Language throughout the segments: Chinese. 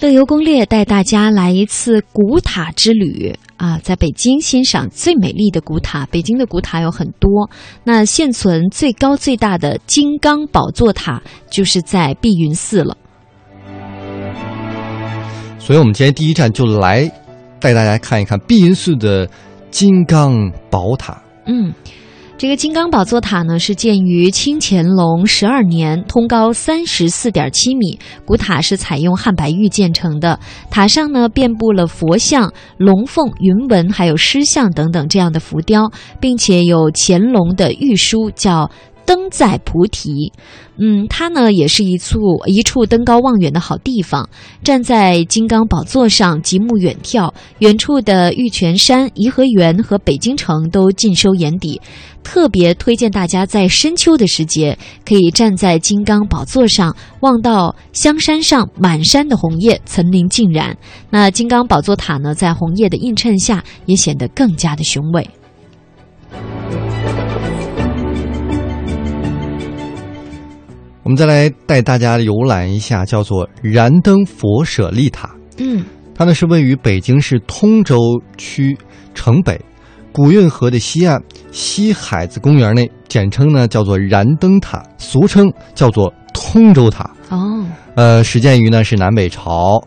乐游攻略带大家来一次古塔之旅啊，在北京欣赏最美丽的古塔。北京的古塔有很多，那现存最高最大的金刚宝座塔就是在碧云寺了。所以，我们今天第一站就来带大家看一看碧云寺的金刚宝塔。嗯。这个金刚宝座塔呢，是建于清乾隆十二年，通高三十四点七米。古塔是采用汉白玉建成的，塔上呢遍布了佛像、龙凤、云纹，还有狮像等等这样的浮雕，并且有乾隆的御书叫。登在菩提，嗯，它呢也是一处一处登高望远的好地方。站在金刚宝座上，极目远眺，远处的玉泉山、颐和园和北京城都尽收眼底。特别推荐大家在深秋的时节，可以站在金刚宝座上，望到香山上满山的红叶，层林尽染。那金刚宝座塔呢，在红叶的映衬下，也显得更加的雄伟。我们再来带大家游览一下，叫做燃灯佛舍利塔。嗯，它呢是位于北京市通州区城北古运河的西岸西海子公园内，简称呢叫做燃灯塔，俗称叫做通州塔。哦，呃，始建于呢是南北朝。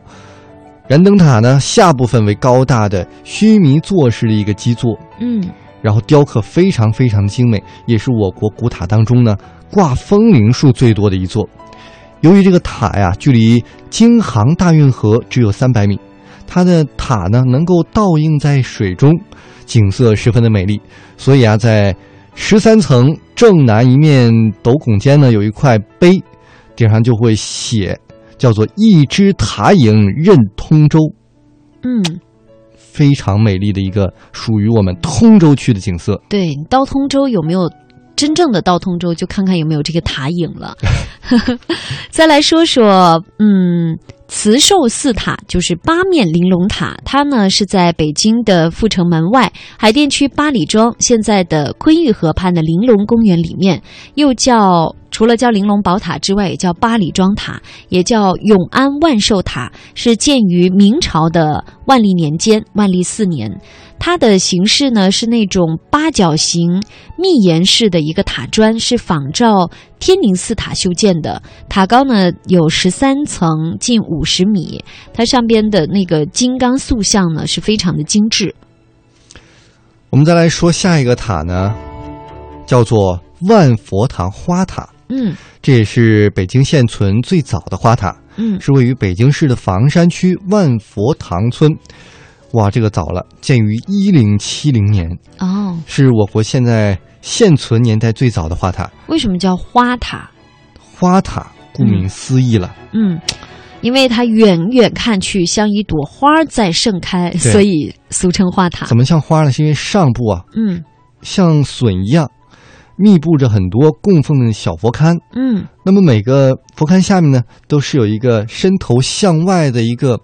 燃灯塔呢下部分为高大的须弥座式的一个基座。嗯。然后雕刻非常非常的精美，也是我国古塔当中呢挂风铃树最多的一座。由于这个塔呀距离京杭大运河只有三百米，它的塔呢能够倒映在水中，景色十分的美丽。所以啊，在十三层正南一面斗拱间呢有一块碑，顶上就会写叫做“一枝塔影任通州”。嗯。非常美丽的一个属于我们通州区的景色。对，你到通州有没有真正的到通州？就看看有没有这个塔影了。再来说说，嗯。慈寿寺塔就是八面玲珑塔，它呢是在北京的阜成门外海淀区八里庄现在的昆玉河畔的玲珑公园里面，又叫除了叫玲珑宝塔之外，也叫八里庄塔，也叫永安万寿塔，是建于明朝的万历年间，万历四年。它的形式呢是那种八角形密檐式的一个塔砖，是仿照天宁寺塔修建的。塔高呢有十三层，近五十米。它上边的那个金刚塑像呢是非常的精致。我们再来说下一个塔呢，叫做万佛堂花塔。嗯，这也是北京现存最早的花塔。嗯，是位于北京市的房山区万佛堂村。哇，这个早了，建于一零七零年哦，是我国现在现存年代最早的花塔。为什么叫花塔？花塔顾名思义了，嗯，因为它远远看去像一朵花在盛开，所以俗称花塔。怎么像花呢？是因为上部啊，嗯，像笋一样密布着很多供奉的小佛龛，嗯，那么每个佛龛下面呢，都是有一个伸头向外的一个。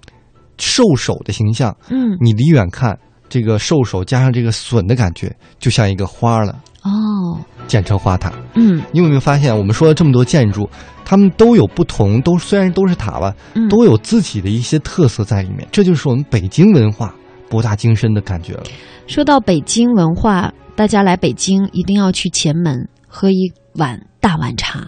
兽首的形象，嗯，你离远看，这个兽首加上这个笋的感觉，就像一个花了哦，简称花塔。嗯，你有没有发现，我们说了这么多建筑，它们都有不同，都虽然都是塔吧，都有自己的一些特色在里面，这就是我们北京文化博大精深的感觉了。说到北京文化，大家来北京一定要去前门喝一碗大碗茶。